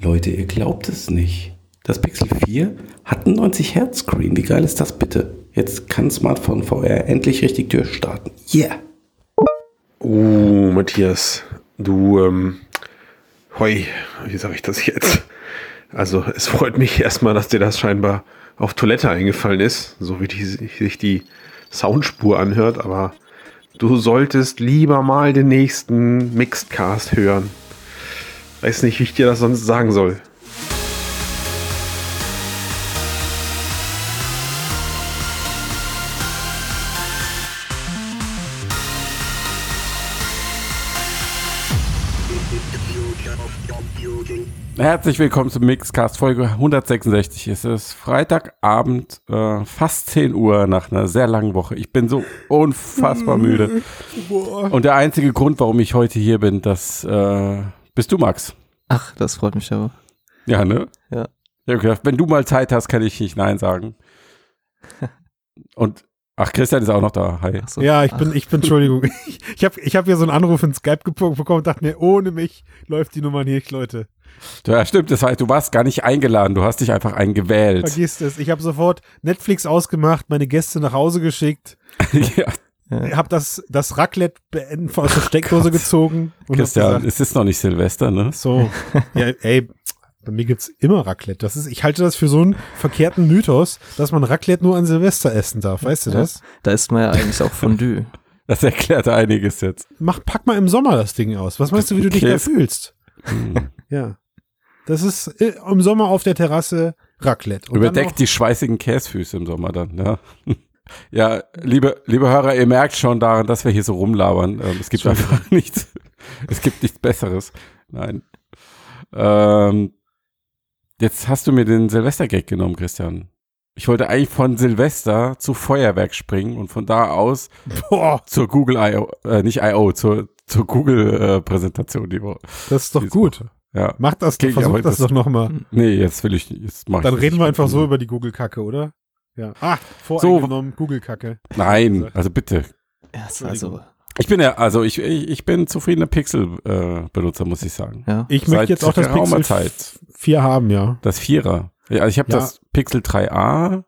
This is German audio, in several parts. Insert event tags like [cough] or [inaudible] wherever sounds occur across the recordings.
Leute, ihr glaubt es nicht. Das Pixel 4 hat einen 90 Hertz Screen. Wie geil ist das bitte? Jetzt kann Smartphone VR endlich richtig durchstarten. Yeah. Oh, Matthias, du, ähm, hoi, wie sage ich das jetzt? Also, es freut mich erstmal, dass dir das scheinbar auf Toilette eingefallen ist, so wie die, sich die Soundspur anhört, aber du solltest lieber mal den nächsten Mixedcast hören. Weiß nicht, wie ich dir das sonst sagen soll. Herzlich willkommen zum Mixcast Folge 166. Es ist Freitagabend, äh, fast 10 Uhr nach einer sehr langen Woche. Ich bin so unfassbar müde. [laughs] Und der einzige Grund, warum ich heute hier bin, das äh, bist du, Max. Ach, das freut mich aber. Ja, ne? Ja. Ja, okay. Wenn du mal Zeit hast, kann ich nicht Nein sagen. [laughs] Und Ach, Christian ist auch noch da. Hi. So. Ja, ich bin, ich bin, Entschuldigung. [laughs] Ich habe ich hab hier so einen Anruf in Skype bekommen und dachte mir, ohne mich läuft die Nummer nicht, Leute. Ja, stimmt. Das heißt, du warst gar nicht eingeladen. Du hast dich einfach eingewählt. Vergiss es. Ich habe sofort Netflix ausgemacht, meine Gäste nach Hause geschickt. [laughs] ja. Ich habe das, das Raclette aus der Steckdose gezogen. Christian, gesagt, es ist noch nicht Silvester, ne? So. Ja, ey, bei mir gibt's immer Raclette. Das ist, ich halte das für so einen verkehrten Mythos, dass man Raclette nur an Silvester essen darf. Weißt du das? Da isst man ja eigentlich auch Fondue. [laughs] Das erklärt einiges jetzt. Mach, pack mal im Sommer das Ding aus. Was meinst du, wie du dich da fühlst? Hm. Ja. Das ist äh, im Sommer auf der Terrasse Raclette. Und Überdeckt die schweißigen Käsfüße im Sommer dann, ja. Ja, liebe, liebe Hörer, ihr merkt schon daran, dass wir hier so rumlabern. Ähm, es gibt einfach [laughs] nichts, es gibt nichts Besseres. Nein. Ähm, jetzt hast du mir den Silvester-Gag genommen, Christian. Ich wollte eigentlich von Silvester zu Feuerwerk springen und von da aus Boah. zur Google I.O., äh, nicht I.O., zur, zur Google-Präsentation. Äh, das ist doch gut. Woche. Ja. Mach das, okay, versuch das, das doch nochmal. Nee, jetzt will ich, jetzt mach Dann reden wir einfach so über die Google-Kacke, oder? Ja. Ah, voreingenommen, so, Google-Kacke. Nein, also bitte. Ja, also. Ich bin ja, also ich, ich, ich bin zufriedener Pixel-Benutzer, äh, muss ich sagen. Ja. Ich Seit möchte jetzt auch das Pixel Zeit. 4 haben, ja. Das Vierer. Ja, also ich habe ja. das Pixel 3a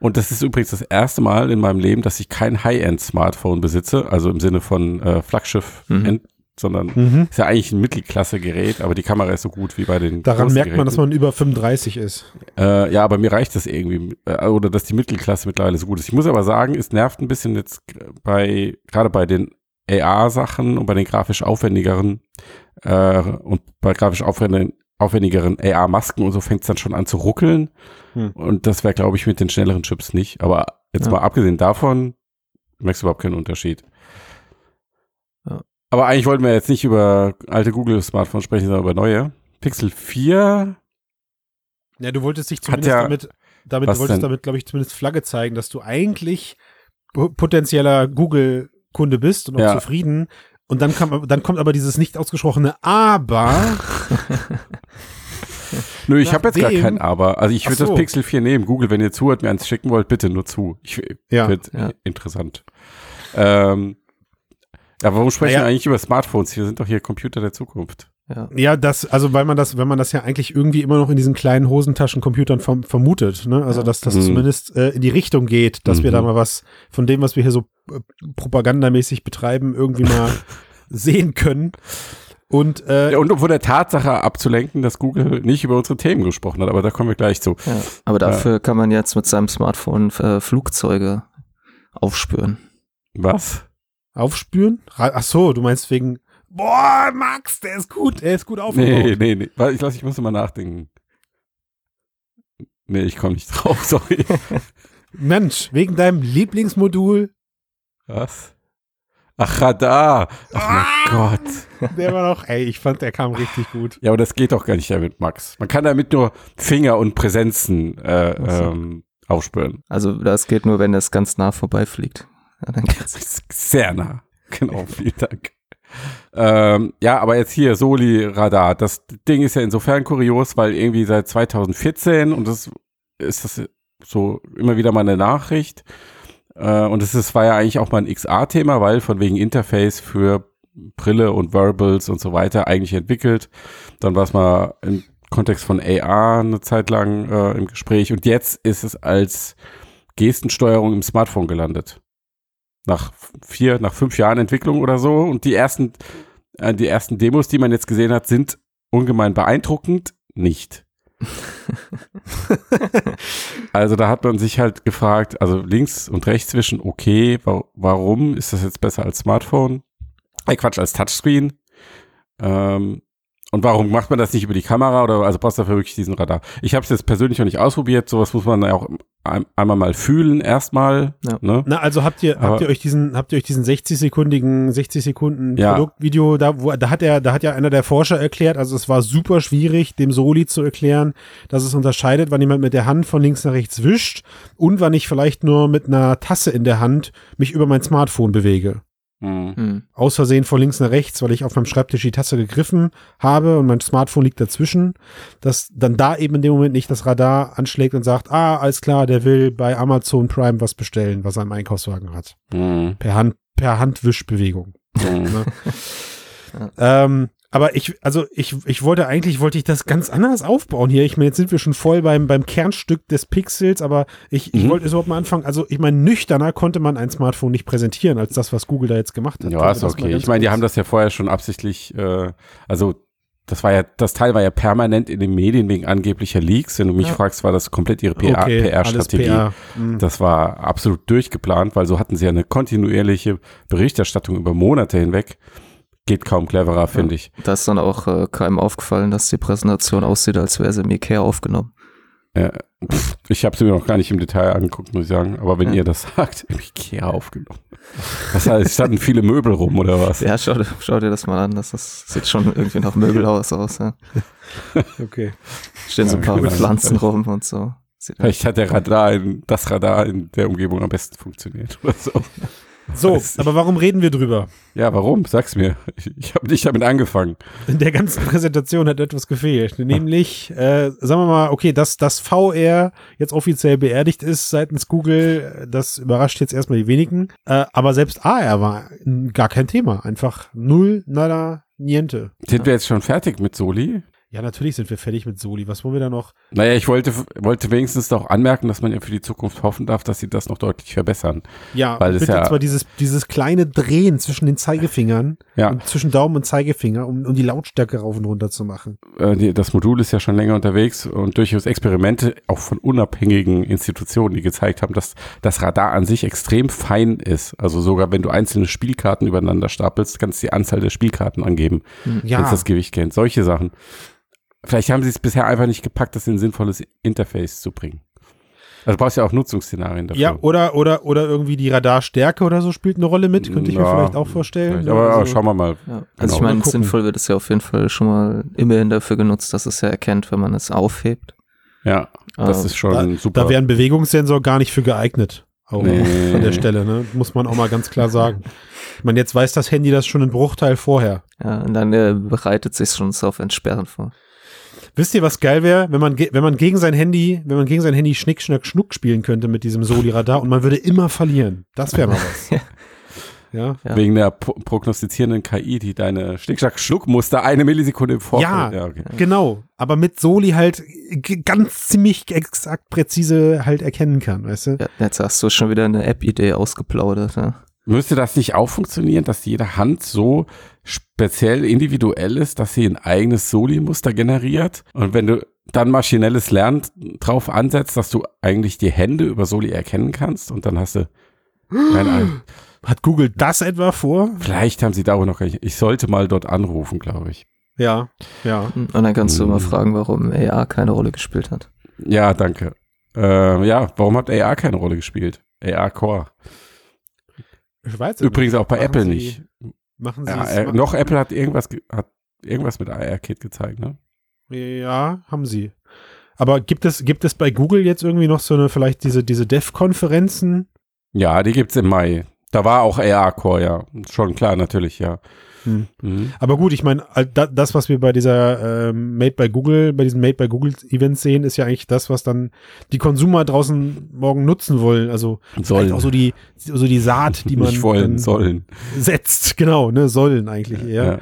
und das ist übrigens das erste Mal in meinem Leben, dass ich kein High-End-Smartphone besitze, also im Sinne von äh, Flaggschiff, mhm sondern mhm. ist ja eigentlich ein Mittelklasse-Gerät, aber die Kamera ist so gut wie bei den Daran merkt man, dass man über 35 ist. Äh, ja, aber mir reicht das irgendwie, äh, oder dass die Mittelklasse mittlerweile so gut ist. Ich muss aber sagen, es nervt ein bisschen jetzt bei, gerade bei den AR-Sachen und bei den grafisch aufwendigeren äh, und bei grafisch aufwendigeren, aufwendigeren AR-Masken und so fängt es dann schon an zu ruckeln. Hm. Und das wäre, glaube ich, mit den schnelleren Chips nicht. Aber jetzt ja. mal abgesehen davon, merkst du überhaupt keinen Unterschied. Aber eigentlich wollten wir jetzt nicht über alte Google-Smartphones sprechen, sondern über neue. Pixel 4. Ja, du wolltest dich zumindest ja, damit, damit du wolltest denn? damit, glaube ich, zumindest Flagge zeigen, dass du eigentlich potenzieller Google-Kunde bist und auch ja. zufrieden. Und dann, kam, dann kommt aber dieses nicht ausgesprochene Aber. [laughs] Nö, ich habe jetzt gar kein Aber. Also ich würde so. das Pixel 4 nehmen. Google, wenn ihr zuhört, mir eins schicken wollt, bitte nur zu. Ich ja. finde ja. interessant. Ähm, ja, warum sprechen naja. wir eigentlich über Smartphones? Wir sind doch hier Computer der Zukunft. Ja. ja, das, also weil man das, wenn man das ja eigentlich irgendwie immer noch in diesen kleinen Hosentaschencomputern verm vermutet, ne? Also dass das mhm. zumindest äh, in die Richtung geht, dass mhm. wir da mhm. mal was von dem, was wir hier so äh, propagandamäßig betreiben, irgendwie mal [laughs] sehen können. Und, äh, ja, und um von der Tatsache abzulenken, dass Google nicht über unsere Themen gesprochen hat, aber da kommen wir gleich zu. Ja, aber dafür ja. kann man jetzt mit seinem Smartphone äh, Flugzeuge aufspüren. Was? Aufspüren? Ach so, du meinst wegen, boah, Max, der ist gut, der ist gut aufgebaut. Nee, nee, nee. Ich, lass, ich muss mal nachdenken. Nee, ich komme nicht [laughs] drauf, sorry. Mensch, wegen deinem Lieblingsmodul. Was? Ach, Radar. Ach ah, mein Gott. Der war doch, ey, ich fand, der kam richtig gut. Ja, aber das geht doch gar nicht damit, Max. Man kann damit nur Finger und Präsenzen äh, ähm, aufspüren. Also das geht nur, wenn es ganz nah vorbeifliegt. Ja, dann. Sehr nah. Genau, vielen Dank. Ähm, ja, aber jetzt hier Soli Radar. Das Ding ist ja insofern kurios, weil irgendwie seit 2014 und das ist das so immer wieder mal eine Nachricht. Äh, und es war ja eigentlich auch mal ein XA-Thema, weil von wegen Interface für Brille und Wearables und so weiter eigentlich entwickelt. Dann war es mal ein Kontext von AR eine Zeit lang äh, im Gespräch und jetzt ist es als Gestensteuerung im Smartphone gelandet. Nach vier, nach fünf Jahren Entwicklung oder so und die ersten, äh, die ersten Demos, die man jetzt gesehen hat, sind ungemein beeindruckend nicht. [laughs] also da hat man sich halt gefragt, also links und rechts zwischen, okay, wa warum ist das jetzt besser als Smartphone? Äh, Quatsch, als Touchscreen. Ähm, und warum macht man das nicht über die Kamera oder also brauchst du dafür wirklich diesen Radar? Ich habe es jetzt persönlich noch nicht ausprobiert. Sowas muss man ja auch ein, einmal mal fühlen erstmal. Ja. Ne? Na also habt ihr Aber, habt ihr euch diesen habt ihr euch diesen 60 sekündigen 60 Sekunden ja. Produktvideo da wo da hat er da hat ja einer der Forscher erklärt. Also es war super schwierig dem Soli zu erklären, dass es unterscheidet, wann jemand mit der Hand von links nach rechts wischt und wann ich vielleicht nur mit einer Tasse in der Hand mich über mein Smartphone bewege. Mhm. Aus Versehen von links nach rechts, weil ich auf meinem Schreibtisch die Tasse gegriffen habe und mein Smartphone liegt dazwischen, dass dann da eben in dem Moment nicht das Radar anschlägt und sagt, ah, alles klar, der will bei Amazon Prime was bestellen, was er im Einkaufswagen hat. Mhm. Per Hand, per Handwischbewegung. Mhm. [laughs] Ne? ähm, aber ich, also ich, ich wollte eigentlich, wollte ich das ganz anders aufbauen hier. Ich meine, jetzt sind wir schon voll beim, beim Kernstück des Pixels, aber ich, ich mhm. wollte es überhaupt mal anfangen. Also ich meine, nüchterner konnte man ein Smartphone nicht präsentieren, als das, was Google da jetzt gemacht hat. Ja, ist okay. Ich meine, die haben das ja vorher schon absichtlich, äh, also das war ja, das Teil war ja permanent in den Medien wegen angeblicher Leaks. Wenn du mich ja. fragst, war das komplett ihre PR-Strategie. PR mhm. Das war absolut durchgeplant, weil so hatten sie ja eine kontinuierliche Berichterstattung über Monate hinweg geht kaum cleverer, finde ich. Da ist dann auch äh, keinem aufgefallen, dass die Präsentation aussieht, als wäre sie im Ikea aufgenommen. Ja, pff, ich habe sie mir noch gar nicht im Detail angeguckt, muss ich sagen. Aber wenn ja. ihr das sagt, [laughs] im Ikea aufgenommen. Das heißt, standen viele Möbel rum oder was? Ja, schau, schau dir das mal an. Das, das sieht schon irgendwie nach Möbelhaus aus. Ja. [laughs] Okay. Stehen so ein paar genau. Pflanzen rum und so. Vielleicht hat der Radar in, das Radar in der Umgebung am besten funktioniert oder so. So, aber warum reden wir drüber? Ja, warum? Sag's mir. Ich, ich habe nicht damit angefangen. In der ganzen [laughs] Präsentation hat etwas gefehlt. Nämlich, äh, sagen wir mal, okay, dass das VR jetzt offiziell beerdigt ist seitens Google, das überrascht jetzt erstmal die wenigen. Äh, aber selbst AR war gar kein Thema. Einfach null, nada, niente. Sind wir jetzt schon fertig mit Soli? Ja, natürlich sind wir fertig mit Soli. Was wollen wir da noch? Naja, ich wollte, wollte wenigstens doch anmerken, dass man ja für die Zukunft hoffen darf, dass sie das noch deutlich verbessern. Ja, weil es ja zwar dieses, dieses kleine Drehen zwischen den Zeigefingern ja. und zwischen Daumen und Zeigefinger, um, um die Lautstärke rauf und runter zu machen. Äh, die, das Modul ist ja schon länger unterwegs und durchaus Experimente auch von unabhängigen Institutionen, die gezeigt haben, dass das Radar an sich extrem fein ist. Also sogar wenn du einzelne Spielkarten übereinander stapelst, kannst du die Anzahl der Spielkarten angeben, ja. wenn das Gewicht kennt. Solche Sachen. Vielleicht haben sie es bisher einfach nicht gepackt, das in ein sinnvolles Interface zu bringen. Also du brauchst ja auch Nutzungsszenarien dafür. Ja, oder, oder, oder irgendwie die Radarstärke oder so spielt eine Rolle mit, könnte ich ja, mir vielleicht auch vorstellen. Vielleicht, aber, also, schauen wir mal. Ja. Also genau. ich meine, sinnvoll wird es ja auf jeden Fall schon mal immerhin dafür genutzt, dass es ja erkennt, wenn man es aufhebt. Ja, das uh, ist schon da, super. Da wäre ein Bewegungssensor gar nicht für geeignet. Auch nee. an der Stelle, ne? Muss man auch mal ganz klar sagen. Ich meine, jetzt weiß das Handy das schon einen Bruchteil vorher. Ja, und dann äh, bereitet sich schon auf Entsperren vor. Wisst ihr, was geil wäre, wenn man, wenn man gegen sein Handy, wenn man gegen sein Handy Schnick, Schnack, Schnuck spielen könnte mit diesem Soli-Radar und man würde immer verlieren. Das wäre mal [laughs] was. Ja. ja. Wegen der prognostizierenden KI, die deine Schnick-Schnack-Schnuck-Muster eine Millisekunde im Vorfeld. Ja, ja okay. genau. Aber mit Soli halt ganz ziemlich exakt präzise halt erkennen kann, weißt du? Ja, jetzt hast du schon wieder eine App-Idee ausgeplaudert. Ja. Müsste das nicht auch funktionieren, dass jede Hand so speziell individuell ist, dass sie ein eigenes Soli-Muster generiert? Und wenn du dann maschinelles Lernen drauf ansetzt, dass du eigentlich die Hände über Soli erkennen kannst und dann hast du keine [gasps] Hat Google das etwa vor? Vielleicht haben sie da auch noch nicht. Ich sollte mal dort anrufen, glaube ich. Ja, ja. Und dann kannst du hm. mal fragen, warum AR keine Rolle gespielt hat. Ja, danke. Äh, ja, warum hat AR keine Rolle gespielt? AR Core. Ich weiß Übrigens nicht. auch bei machen Apple Sie, nicht. Machen Sie ja, äh, noch Apple hat irgendwas, hat irgendwas mit AR-Kit gezeigt, ne? Ja, haben sie. Aber gibt es, gibt es bei Google jetzt irgendwie noch so eine, vielleicht diese, diese Dev-Konferenzen? Ja, die gibt es im Mai. Da war auch AR-Core, ja. Schon klar, natürlich, ja. Hm. Mhm. Aber gut, ich meine, das, was wir bei dieser äh, Made by Google, bei diesem Made by Google Event sehen, ist ja eigentlich das, was dann die Konsumer draußen morgen nutzen wollen. Also sollen. auch so die, so die Saat, die [laughs] man Nicht wollen, sollen. setzt. [laughs] Genau, ne, sollen eigentlich eher. Ja.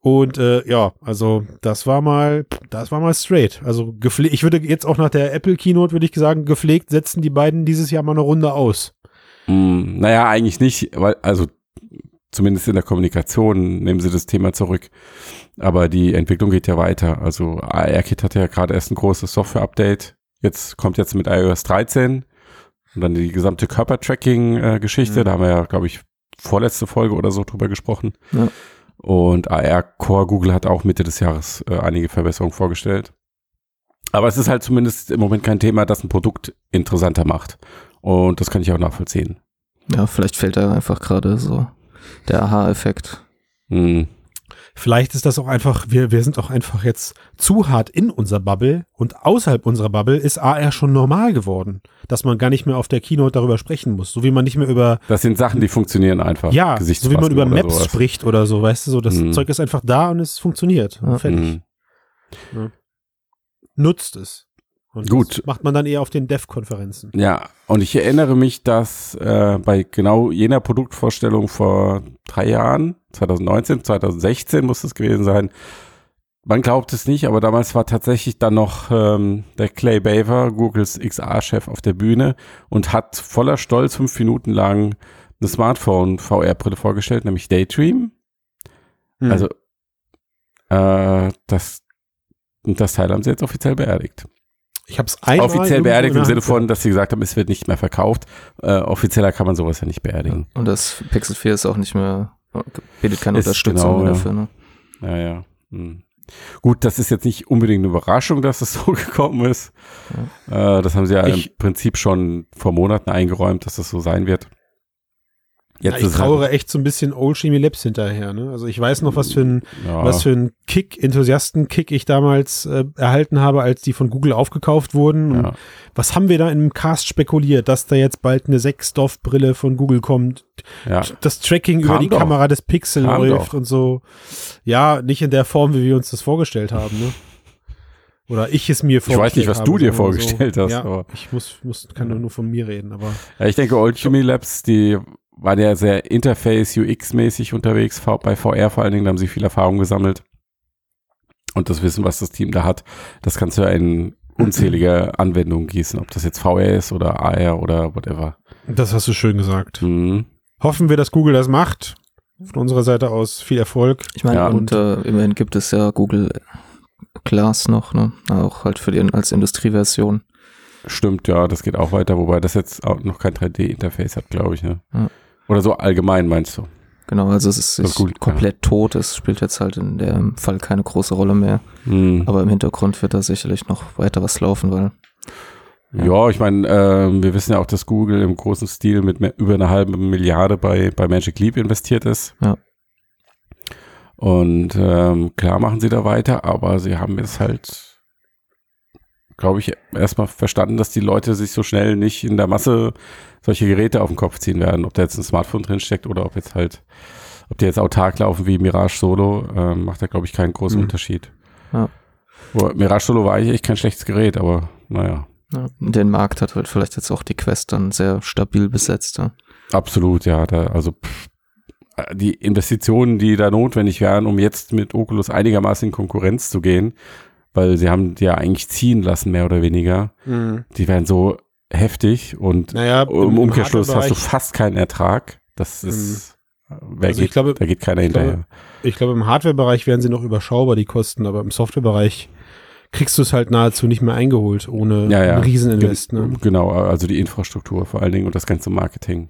Und äh, ja, also das war mal, das war mal straight. Also gepflegt, ich würde jetzt auch nach der Apple Keynote, würde ich sagen, gepflegt setzen die beiden dieses Jahr mal eine Runde aus. Mm, naja, eigentlich nicht, weil, also zumindest in der Kommunikation nehmen sie das Thema zurück. Aber die Entwicklung geht ja weiter. Also ARKit hatte ja gerade erst ein großes Software-Update. Jetzt kommt jetzt mit iOS 13 und dann die gesamte Körpertracking-Geschichte. Mhm. Da haben wir ja, glaube ich, vorletzte Folge oder so drüber gesprochen. Ja. Und AR Core Google hat auch Mitte des Jahres äh, einige Verbesserungen vorgestellt. Aber es ist halt zumindest im Moment kein Thema, das ein Produkt interessanter macht. Und das kann ich auch nachvollziehen. Ja, vielleicht fehlt da einfach gerade so der Aha-Effekt. Hm. Vielleicht ist das auch einfach, wir, wir sind auch einfach jetzt zu hart in unserer Bubble und außerhalb unserer Bubble ist AR schon normal geworden, dass man gar nicht mehr auf der Keynote darüber sprechen muss, so wie man nicht mehr über Das sind Sachen, die funktionieren einfach. ja, so wie man über Maps sowas. spricht oder so, weißt du, so das Mhm. Zeug ist einfach da und es funktioniert. Ja. Fertig. Hm. Nutzt es. Und Gut. Das macht man dann eher auf den Dev-Konferenzen. Ja, und ich erinnere mich, dass äh, bei genau jener Produktvorstellung vor drei Jahren, 2019, 2016 muss es gewesen sein, man glaubt es nicht, aber damals war tatsächlich dann noch ähm, der Clay Baver, Googles XR-Chef, auf der Bühne und hat voller Stolz fünf Minuten lang eine Smartphone-VR-Brille vorgestellt, nämlich Daydream. Hm. Also äh, das, das Teil haben sie jetzt offiziell beerdigt. Ich habe es einmal Offiziell beerdigt in im Sinne von, dass sie gesagt haben, es wird nicht mehr verkauft. Äh, offizieller kann man sowas ja nicht beerdigen. Und das Pixel 4 ist auch nicht mehr, bietet keine Ist Unterstützung genau, mehr ja. dafür. Ne? Ja, ja. Hm. Gut, das ist jetzt nicht unbedingt eine Überraschung, dass es [laughs] so gekommen ist. Äh, das haben sie ja Ich- im Prinzip schon vor Monaten eingeräumt, dass das so sein wird. Ja, Jetzt ich es halt- trauere echt so ein bisschen Old Chemie Labs hinterher. Ne? Also ich weiß noch, was für ein, ja, was für ein Kick, Enthusiasten-Kick ich damals äh, erhalten habe, als die von Google aufgekauft wurden. Ja. Was haben wir da einem Cast spekuliert, dass da jetzt bald eine Sechsdorf-Brille von Google kommt, ja. das Tracking Kam über die doch. Kamera des Pixel Kam läuft doch. und so. Ja, nicht in der Form, wie wir uns das vorgestellt haben. Ne? Oder ich es mir Ich weiß vorgestellt nicht, was du dir vorgestellt hast, Ja, aber- ich muss, muss, kann nur, nur von mir reden, aber ja, ich denke, Old Chemie Labs, die waren ja sehr Interface, UX-mäßig unterwegs, bei VR vor allen Dingen, da haben sie viel Erfahrung gesammelt. Und das Wissen, was das Team da hat, das kannst du ja [clears throat] in unzählige Anwendungen gießen, ob das jetzt VR ist oder AR oder whatever. das hast du schön gesagt. Mhm. Hoffen wir, dass Google das macht. Von unserer Seite aus viel Erfolg. Ich meine, Ja. und äh, immerhin gibt es ja Google Glass noch, ne? Auch halt für die als Industrieversion. Stimmt, ja, das geht auch weiter, wobei das jetzt auch noch kein 3D-Interface hat, glaube ich. Ne? Ja. Oder so allgemein meinst du? Genau, also es ist, ist gut, komplett tot. Es spielt jetzt halt in dem Fall keine große Rolle mehr. Hm. Aber im Hintergrund wird da sicherlich noch weiter was laufen, weil Ja, ich meine, ähm, wir wissen ja auch, dass Google im großen Stil mit mehr, über einer halben Milliarde bei, bei Magic Leap investiert ist. Ja. Und ähm, klar machen sie da weiter, aber sie haben jetzt halt, glaube ich, erstmal verstanden, dass die Leute sich so schnell nicht in der Masse solche Geräte auf den Kopf ziehen werden. Ob da jetzt ein Smartphone drin steckt oder ob jetzt halt, ob die jetzt autark laufen wie Mirage Solo, ähm, macht da, glaube ich, keinen großen Mhm. Unterschied. Ja. Wo, Mirage Solo war eigentlich echt kein schlechtes Gerät, aber naja. ja, den Markt hat halt vielleicht jetzt auch die Quest dann sehr stabil besetzt. Ja. Absolut, ja. Da, also pff, die Investitionen, die da notwendig wären, um jetzt mit Oculus einigermaßen in Konkurrenz zu gehen, weil sie haben die ja eigentlich ziehen lassen, mehr oder weniger, die wären so heftig und Naja, im Umkehrschluss hast du fast keinen Ertrag. Das ist, wer Also geht, glaube- da geht keiner ich glaube, hinterher. Ich glaube, im Hardware-Bereich wären sie noch überschaubar, die Kosten, aber im Software-Bereich kriegst du es halt nahezu nicht mehr eingeholt, ohne Ja, ja. einen Rieseninvest. Ne? Genau, also die Infrastruktur vor allen Dingen und das ganze Marketing.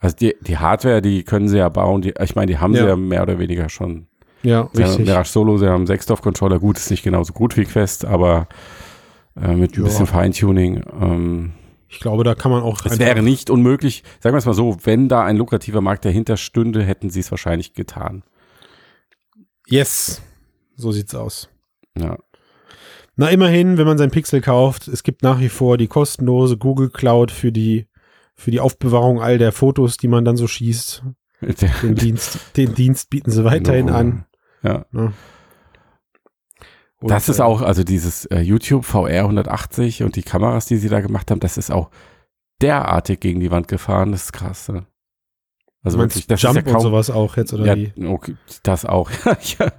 Also die, die Hardware, die können sie ja bauen, die, ich meine, die haben sie Ja. ja mehr oder weniger schon Ja, Sie haben richtig. Mirage Solo, sie haben Sechsdorf-Controller, gut, ist nicht genauso gut wie Quest, aber äh, mit ein Ja. bisschen Feintuning. Ähm, Ich glaube, da kann man auch es wäre nicht unmöglich, sagen wir es mal so, wenn da ein lukrativer Markt dahinter stünde, hätten sie es wahrscheinlich getan. Yes, so sieht's aus. Ja. Na, immerhin, wenn man sein Pixel kauft, es gibt nach wie vor die kostenlose Google Cloud für die, für die Aufbewahrung all der Fotos, die man dann so schießt. [laughs] Den Dienst, den Dienst bieten sie weiterhin Genau. an. Ja. Ne? Das ist äh, auch, also dieses äh, YouTube VR 180 und die Kameras, die sie da gemacht haben, das ist auch derartig gegen die Wand gefahren, das ist krass. Ne? Also wirklich, das Jump ist ja kaum, und sowas auch jetzt, oder ja, wie? okay, das auch. [laughs] ja.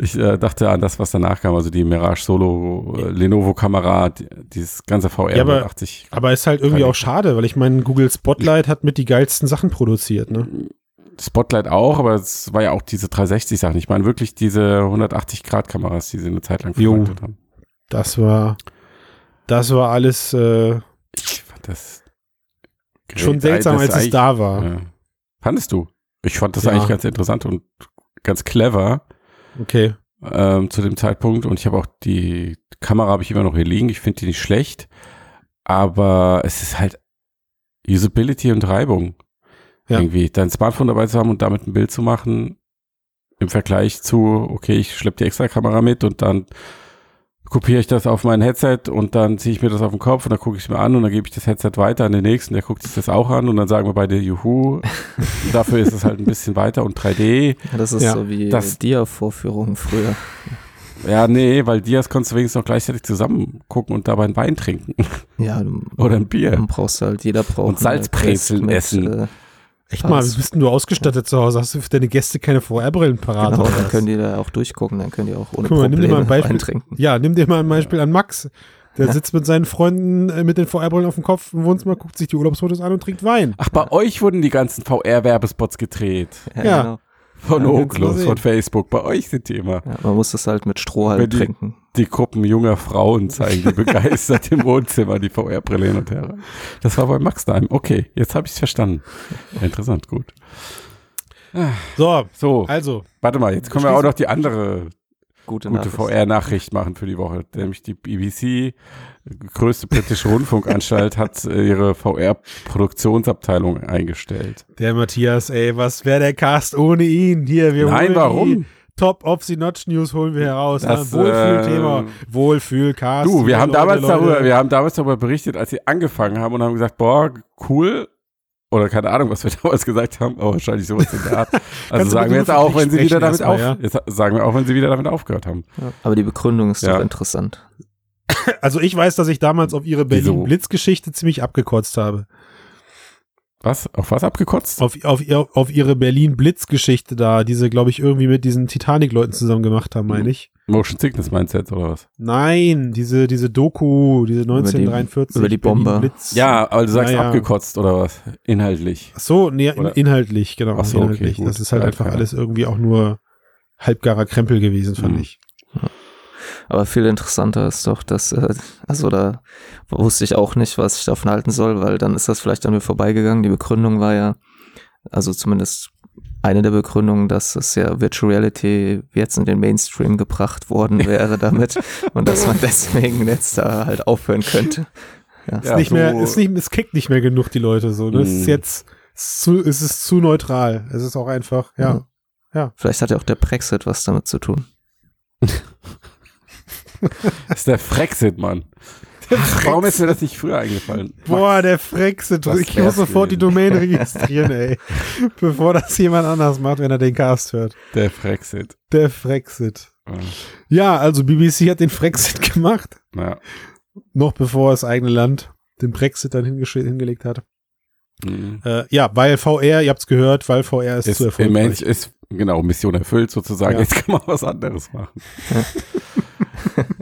Ich äh, dachte an das, was danach kam, also die Mirage Solo äh, Lenovo Kamera, die, dieses ganze VR Ja, aber- 180. Aber ist halt irgendwie auch schade, weil ich meine, Google Spotlight hat mit die geilsten Sachen produziert, ne? Spotlight auch, aber es war ja auch diese 360 Sachen. Ich meine wirklich diese 180 Grad Kameras, die sie eine Zeit lang vermarktet haben. Das war, das war alles äh, Ich fand das schon seltsam, das als es da war. Ja. Fandest du? Ich fand das Ja. eigentlich ganz interessant und ganz clever Okay. ähm, zu dem Zeitpunkt. Und ich habe auch die Kamera habe ich immer noch hier liegen. Ich finde die nicht schlecht, aber es ist halt Usability und Reibung. Ja. Irgendwie dein Smartphone dabei zu haben und damit ein Bild zu machen im Vergleich zu, okay, ich schleppe die extra Kamera mit und dann kopiere ich das auf mein Headset und dann ziehe ich mir das auf den Kopf und dann gucke ich es mir an und dann gebe ich das Headset weiter an den nächsten, der guckt sich das auch an und dann sagen wir beide Juhu. [laughs] Dafür ist es halt ein bisschen weiter und 3D. Ja, das ist Ja, so wie das- Dia-Vorführungen früher. Ja, nee, weil Dias konntest du wenigstens noch gleichzeitig zusammen gucken und dabei ein Wein trinken Ja, du, oder ein Bier. dann brauchst du halt, jeder braucht Und Salzbrezeln essen. Äh, Echt mal, Was? wie bist denn du ausgestattet zu Hause? Hast du für deine Gäste keine VR-Brillen parat? genau, dann können die da auch durchgucken, dann können die auch ohne Guck mal, nimm dir mal Probleme ein Beispiel. eintrinken. Ja, nimm dir mal ein Beispiel an Max. Der Ja. sitzt mit seinen Freunden äh, mit den VR-Brillen auf dem Kopf im Wohnzimmer, guckt sich die Urlaubsfotos an und trinkt Wein. Ach, bei euch wurden die ganzen VR-Werbespots gedreht. Ja. Genau. Von Ja, mal Oculus, von Facebook. Bei euch sind die immer. Ja, man muss das halt mit Stroh Wenn halt die- trinken. Die Gruppen junger Frauen zeigen die begeistert im Wohnzimmer die VR-Brille hin und her. Das war bei Max daheim. Okay, jetzt habe ich es verstanden. Interessant, gut. So, So, also, warte mal, jetzt können wir auch noch die andere Gute, gute Nachricht. VR-Nachricht machen für die Woche. Nämlich die BBC, größte britische Rundfunkanstalt, hat äh, ihre VR-Produktionsabteilung eingestellt. der Matthias, ey, was wäre der Cast ohne ihn? Hier, wir Nein, warum? die Top of the Notch News holen wir heraus. Das, ne? Wohlfühlthema, äh, Wohlfühlcast. Du, wir haben Leute, damals Leute. darüber, wir haben damals darüber berichtet, als sie angefangen haben und haben gesagt, boah, cool. Oder keine Ahnung, was wir [laughs] damals gesagt haben, aber wahrscheinlich sowas in der Art. [laughs] Also sagen wir jetzt auch, wenn sie wieder damit erstmal, auf, ja? jetzt sagen wir auch, wenn sie wieder damit aufgehört haben. Ja. Aber die Begründung ist Ja. doch interessant. Also ich weiß, dass ich damals auf ihre? Berlin-Blitz-Geschichte ziemlich abgekotzt habe. Was? Auf was abgekotzt? Auf, auf, auf ihre Berlin-Blitz-Geschichte da, die sie, glaube ich, irgendwie mit diesen Titanic-Leuten zusammen gemacht haben, meine Mhm. ich. Motion Sickness Mindset oder was? Nein, diese, diese Doku, diese 1943. über die Bombe. Berlin-Blitz. Ja, aber du sagst Ja, ja. abgekotzt oder was? Inhaltlich. Ach so, nee, in- inhaltlich, genau. Ach so, okay, inhaltlich. gut. Das ist halt Ja, einfach alles irgendwie auch nur halbgarer Krempel gewesen, fand Mhm. ich. Aber viel interessanter ist doch, dass, äh, also da wusste ich auch nicht, was ich davon halten soll, weil dann ist das vielleicht an mir vorbeigegangen. Die Begründung war ja, also zumindest eine der Begründungen, dass es ja Virtual Reality jetzt in den Mainstream gebracht worden [laughs] wäre damit und dass man deswegen jetzt da halt aufhören könnte. Ja. Ja, nicht so- mehr, ist nicht, es kickt nicht mehr genug, die Leute so. Ne? Es ist Mhm. jetzt ist zu, es ist zu neutral. Es ist auch einfach, ja. Mhm. Vielleicht hat ja auch der Brexit was damit zu tun. [laughs] Das ist der Frexit, Mann. Warum ist mir das nicht früher eingefallen? Boah, der Frexe. Was Ich muss sofort die? Domain registrieren, ey. Bevor das jemand anders macht, wenn er den Cast hört. Der Frexit. Der Frexit. Ja. Ja, also BBC hat den Frexit [laughs] gemacht, Ja. noch bevor das eigene Land den Brexit dann hingelegt hat. Mhm. Äh, ja, weil VR, ihr habt's gehört, weil VR ist, Ist, zu erfolgreich. ist genau Mission erfüllt sozusagen. Ja. Jetzt kann man was anderes machen. [laughs]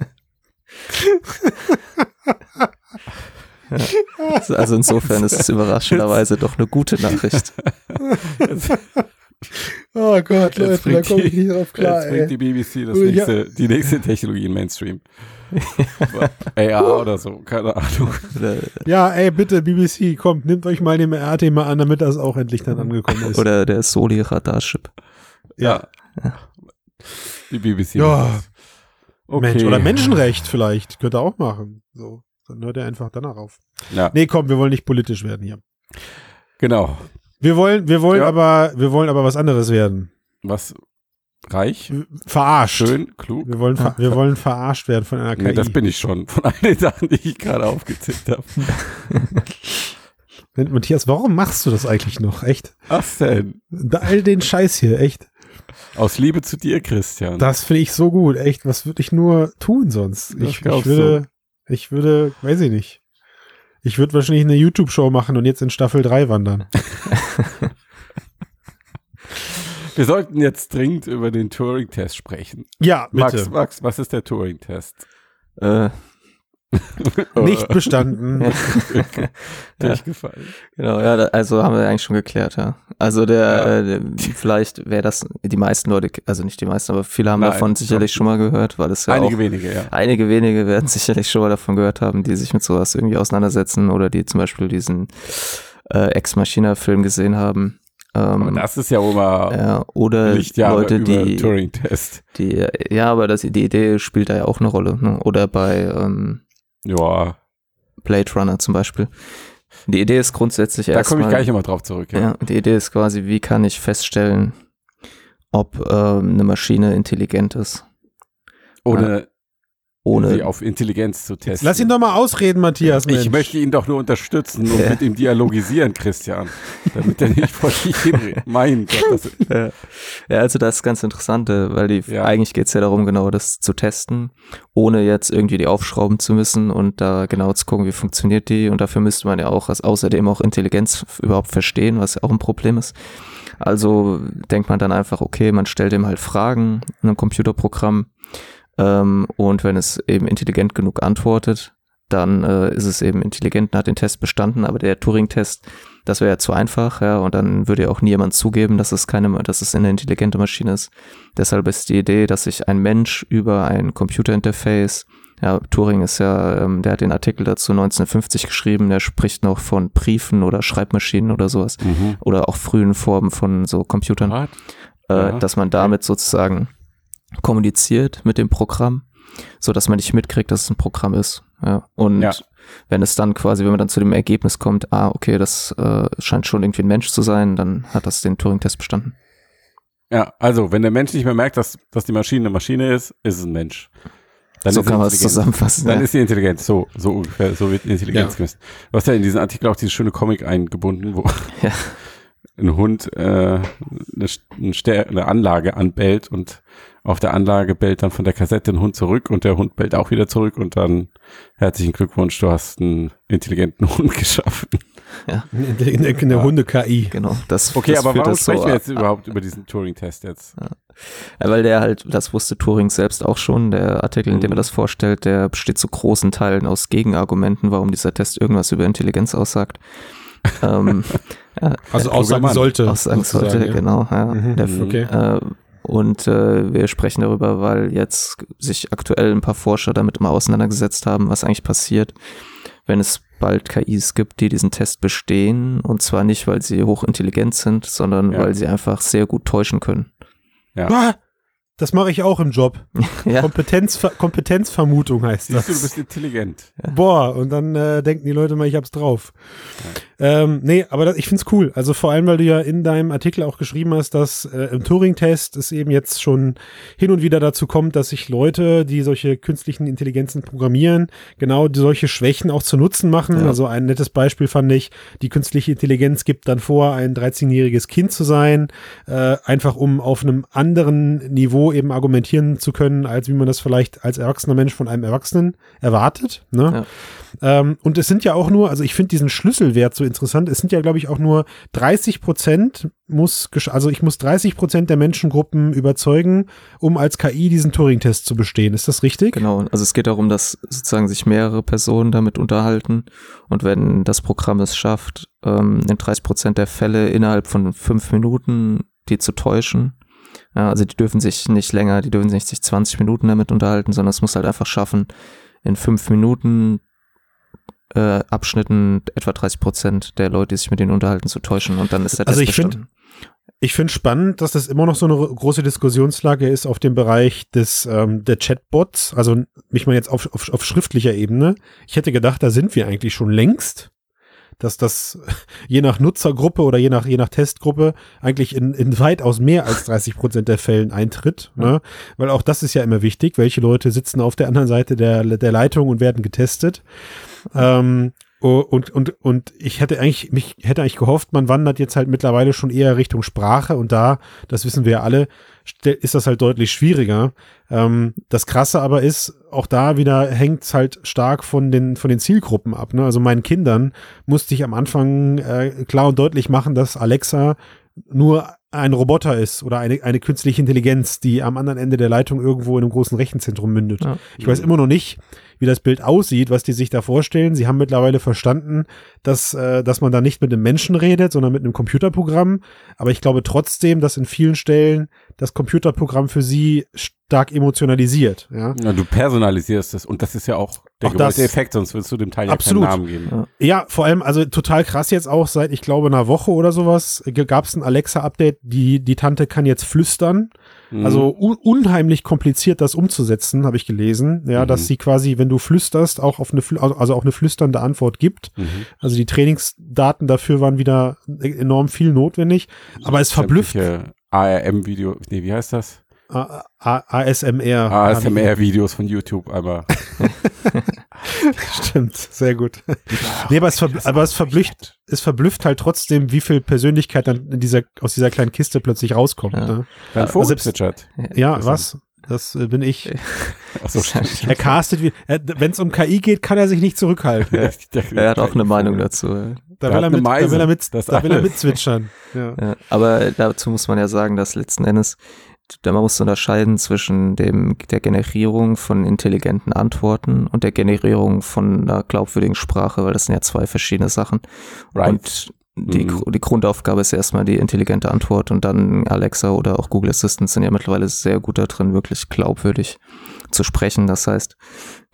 Also insofern ist es überraschenderweise doch eine gute Nachricht. Oh Gott, Jetzt Leute, da komme ich die- nicht drauf klar, Jetzt bringt ey. die BBC das Ja. nächste, die nächste Technologie in Mainstream. AR oder so, keine Ahnung. Ja, ey, bitte, BBC, kommt, nehmt euch mal dem R-Thema an, damit das auch endlich dann angekommen ist. oder der Soli-Radarchip. ja. Die BBC. Ja. Okay. Mensch, oder Menschenrecht vielleicht, könnt ihr auch machen. So, dann hört ihr einfach danach auf. Ja, Nee, komm, wir wollen nicht politisch werden hier. genau. Wir wollen, wir wollen Ja. aber, wir wollen aber was anderes werden. Was? Reich? Verarscht. Schön? Klug? Wir wollen, ver [laughs] wir wollen verarscht werden von einer KI. Nee, das bin ich schon. Von [laughs] all den Sachen, die ich gerade aufgezählt habe. [laughs] Matthias, warum machst du das eigentlich noch? Echt? Was denn? Da, all den Scheiß hier, echt. Aus Liebe zu dir, Christian. Das finde ich so gut, echt. Was würde ich nur tun sonst? Ich, ich würde, ich würde, weiß ich nicht. Ich würde wahrscheinlich eine YouTube-Show machen und jetzt in Staffel 3 wandern. [laughs] Wir sollten jetzt dringend über den Turing-Test sprechen. Ja, bitte. Max, Max, was ist der Turing-Test? Äh, Nicht bestanden. [laughs] Durchgefallen. genau, ja, also haben wir eigentlich schon geklärt, ja. Also der, Ja. äh, der vielleicht wäre das, die meisten Leute, also nicht die meisten, aber viele haben Nein, davon sicherlich schon mal gehört, weil es ja Einige auch wenige, ja. Einige wenige werden sicherlich schon mal davon gehört haben, die sich mit sowas irgendwie auseinandersetzen oder die zum Beispiel diesen äh, Ex Machina-Film gesehen haben. Aber Ähm, das ist ja immer ja, oder Lichtjahre Leute, die, Turing-Test. die, ja, aber das, die Idee spielt da ja auch eine Rolle. Ne? Oder bei ähm, Ja, Blade Runner zum Beispiel. Die Idee ist grundsätzlich da komme ich erstmal, gleich immer drauf zurück. Ja. ja, die Idee ist quasi, wie kann ich feststellen, ob ähm, eine Maschine intelligent ist, Ohne ohne sie auf Intelligenz zu testen. Lass ihn doch mal ausreden, Matthias. Mensch. ich möchte ihn doch nur unterstützen und Ja. mit ihm dialogisieren, Christian. Damit er nicht vor sich hinredet. [laughs] Mein Gott, das ist, Ja. ja, also das ist ganz interessant, äh, weil die, Ja. eigentlich geht's ja darum, genau das zu testen, ohne jetzt irgendwie die aufschrauben zu müssen und da genau zu gucken, wie funktioniert die. Und dafür müsste man ja auch als außerdem auch Intelligenz überhaupt verstehen, was ja auch ein Problem ist. Also denkt man dann einfach, okay, man stellt ihm halt Fragen in einem Computerprogramm ähm, und wenn es eben intelligent genug antwortet, dann äh, ist es eben intelligent und hat den Test bestanden, aber der Turing-Test das wäre ja zu einfach, ja, und dann würde ja auch nie jemand zugeben, dass es keine, dass es eine intelligente Maschine ist. Deshalb ist die Idee, dass sich ein Mensch über ein Computerinterface, ja, Turing ist ja, ähm, der hat den Artikel dazu 1950 geschrieben, der spricht noch von Briefen oder Schreibmaschinen oder sowas, mhm. oder auch frühen Formen von so Computern, äh, Ja. dass man damit sozusagen kommuniziert mit dem Programm, so dass man nicht mitkriegt, dass es ein Programm ist. Ja. Und Ja. wenn es dann quasi, wenn man dann zu dem Ergebnis kommt, ah, okay, das äh, scheint schon irgendwie ein Mensch zu sein, dann hat das den Turing-Test bestanden. Ja, also, wenn der Mensch nicht mehr merkt, dass, dass die Maschine eine Maschine ist, ist es ein Mensch. Dann so kann man es zusammenfassen. Dann ja. ist sie intelligent. So, so ungefähr, so wird Intelligenz Ja. gemessen. Du hast ja in diesen Artikel auch dieses schöne Comic eingebunden, wo Ja. [laughs] ein Hund äh, eine, eine, eine Anlage anbellt und auf der Anlage bellt dann von der Kassette ein Hund zurück und der Hund bellt auch wieder zurück und dann herzlichen Glückwunsch, du hast einen intelligenten [laughs] Hund geschaffen. in der, in der, in der Ja. Hunde-KI. Genau, das, Okay, das aber warum das so sprechen wir jetzt ab- überhaupt über diesen Turing-Test jetzt? Ja, weil der halt, das wusste Turing selbst auch schon, der Artikel, in dem er Mhm. das vorstellt, der besteht zu großen Teilen aus Gegenargumenten, warum dieser Test irgendwas über Intelligenz aussagt. ähm, ja, [laughs] Also Der aussagen sollte. aussagen sollte, ja. genau. Ja. Mhm, Der, okay. Äh, und äh, wir sprechen darüber, weil jetzt sich aktuell ein paar Forscher damit mal auseinandergesetzt haben, was eigentlich passiert, wenn es bald KIs gibt, die diesen Test bestehen. Und zwar nicht, weil sie hochintelligent sind, sondern Ja. weil sie einfach sehr gut täuschen können. Ah, das mache ich auch im Job. [laughs] Ja, Kompetenz, Kompetenzvermutung heißt Siehst du, du das. bist intelligent. Boah, und dann äh, denken die Leute mal, ich hab's drauf. Ähm, nee, aber das, ich find's cool. Also vor allem, weil du ja in deinem Artikel auch geschrieben hast, dass äh, im Turing-Test es eben jetzt schon hin und wieder dazu kommt, dass sich Leute, die solche künstlichen Intelligenzen programmieren, genau solche Schwächen auch zu Nutzen machen. Ja. Also ein nettes Beispiel fand ich, die künstliche Intelligenz gibt dann vor, ein 13-jähriges Kind zu sein, äh, einfach um auf einem anderen Niveau eben argumentieren zu können, als wie man das vielleicht als erwachsener Mensch von einem Erwachsenen erwartet. Ne? Ähm, und es sind ja auch nur, also ich finde diesen Schlüsselwert so interessant, es sind ja, glaube ich, auch nur 30 Prozent muss, also ich muss 30 Prozent der Menschengruppen überzeugen, um als KI diesen Turing-Test zu bestehen. Ist das richtig? genau. Also es geht darum, dass sozusagen sich mehrere Personen damit unterhalten. Und wenn das Programm es schafft, ähm, in 30 Prozent der Fälle innerhalb von fünf Minuten die zu täuschen, also die dürfen sich nicht länger, die dürfen sich nicht 20 Minuten damit unterhalten, sondern es muss halt einfach schaffen, in fünf Minuten äh, Abschnitten etwa 30 Prozent der Leute, die sich mit denen unterhalten, zu täuschen. Und dann ist der Also Test ich find- bestanden. Ich finde spannend, dass das immer noch so eine große Diskussionslage ist auf dem Bereich des ähm, der Chatbots. Also ich meine jetzt auf, auf, auf schriftlicher Ebene. Ich hätte gedacht, da sind wir eigentlich schon längst, dass das je nach Nutzergruppe oder je nach je nach Testgruppe eigentlich in, in weitaus mehr als 30 Prozent der Fällen eintritt. Ne? Weil auch das ist ja immer wichtig. Welche Leute sitzen auf der anderen Seite der der Leitung und werden getestet? Ähm, Und, und, und ich hätte eigentlich, mich hätte eigentlich gehofft, man wandert jetzt halt mittlerweile schon eher Richtung Sprache und da, das wissen wir ja alle, ist das halt deutlich schwieriger. Ähm, das Krasse aber ist, auch da wieder hängt es halt stark von den, von den Zielgruppen ab. Ne? Also meinen Kindern musste ich am Anfang äh, klar und deutlich machen, dass Alexa nur ein Roboter ist oder eine, eine künstliche Intelligenz, die am anderen Ende der Leitung irgendwo in einem großen Rechenzentrum mündet. Ja. Ich weiß immer noch nicht, wie das Bild aussieht, was die sich da vorstellen. Sie haben mittlerweile verstanden, dass, äh, dass man da nicht mit einem Menschen redet, sondern mit einem Computerprogramm. Aber ich glaube trotzdem, dass in vielen Stellen das Computerprogramm für sie stark emotionalisiert. Ja, Ja, du personalisierst es und das ist ja auch der Auch gewollte Effekt, sonst würdest du dem Teil Absolut. ja keinen Namen geben. Ja. ja vor allem, also total krass jetzt auch, seit ich glaube einer Woche oder sowas, gab es ein Alexa-Update, die, die Tante kann jetzt flüstern. Mhm. Also un unheimlich kompliziert, das umzusetzen, habe ich gelesen. Ja, Mhm. dass sie quasi, wenn du flüsterst, auch auf eine, also auch eine flüsternde Antwort gibt. Mhm. Also die Trainingsdaten dafür waren wieder enorm viel notwendig. Aber es verblüfft. ARM-Video, nee, wie heißt das? ASMR. ASMR-Videos von YouTube einmal. [laughs] Stimmt, sehr gut. nee, aber es, ver aber es verblüfft, es verblüfft halt trotzdem, wie viel Persönlichkeit dann in dieser, aus dieser kleinen Kiste plötzlich rauskommt. Ja. Ne? Dein Also Vogel selbst- zwitschert. Ja, was? Das äh, bin ich. Achso, stimmt. Er castet wie, wenn es um KI geht, kann er sich nicht zurückhalten. [laughs] Er hat auch eine Meinung dazu. ja. Da will, er mit, da Meise. will er mit, da will er mitzwitschern. Ja. Ja, aber dazu muss man ja sagen, dass letzten Endes, da man muss unterscheiden zwischen dem, der Generierung von intelligenten Antworten und der Generierung von einer glaubwürdigen Sprache, weil das sind ja zwei verschiedene Sachen. Right. Und die, Mhm. Die Grundaufgabe ist erstmal die intelligente Antwort und dann Alexa oder auch Google Assistant sind ja mittlerweile sehr gut da drin, wirklich glaubwürdig zu sprechen. Das heißt,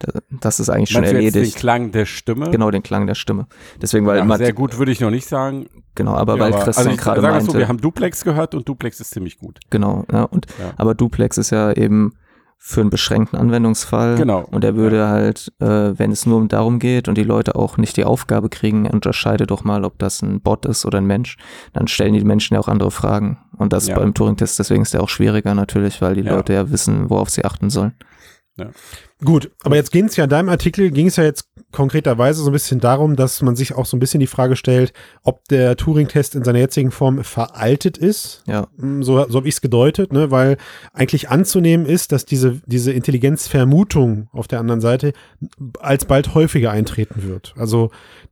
da- das ist eigentlich schon Meinst du jetzt den erledigt. Klang der Stimme? Genau, den Klang der Stimme. Deswegen, weil Ja, sehr gut würde ich noch nicht sagen. genau, aber Ja, weil aber- Christian also gerade meinte, so, wir haben Duplex gehört und Duplex ist ziemlich gut. Genau, ja, und Ja. aber Duplex ist ja eben für einen beschränkten Anwendungsfall. Genau. Und er würde halt, äh, wenn es nur darum geht und die Leute auch nicht die Aufgabe kriegen, unterscheide doch mal, ob das ein Bot ist oder ein Mensch, dann stellen die Menschen ja auch andere Fragen. Und das Ja. beim Turing-Test, deswegen ist der auch schwieriger natürlich, weil die Ja. Leute ja wissen, worauf sie achten sollen. Gut, aber jetzt ging es ja in deinem Artikel, ging es ja jetzt konkreterweise so ein bisschen darum, dass man sich auch so ein bisschen die Frage stellt, ob der Turing-Test in seiner jetzigen Form veraltet ist. Ja, Mm, So, so habe ich es gedeutet, ne? weil eigentlich anzunehmen ist, dass diese, diese Intelligenzvermutung auf der anderen Seite alsbald häufiger eintreten wird. Also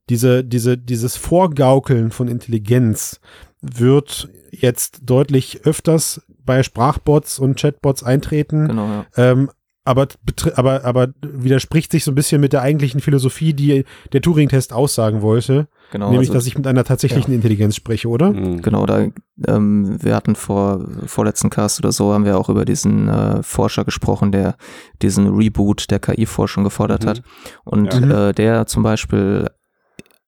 diese, diese, dieses Vorgaukeln von Intelligenz wird jetzt deutlich öfters bei Sprachbots und Chatbots eintreten. genau, ja. Ähm, aber, aber, aber widerspricht sich so ein bisschen mit der eigentlichen Philosophie, die der Turing-Test aussagen wollte, Genau, nämlich, also- dass ich mit einer tatsächlichen Intelligenz spreche, oder? Mhm. Genau, da ähm, wir hatten vor vorletzten Cast oder so haben wir auch über diesen äh, Forscher gesprochen, der diesen Reboot der KI-Forschung gefordert Mhm. hat. Und Ja. äh, der zum Beispiel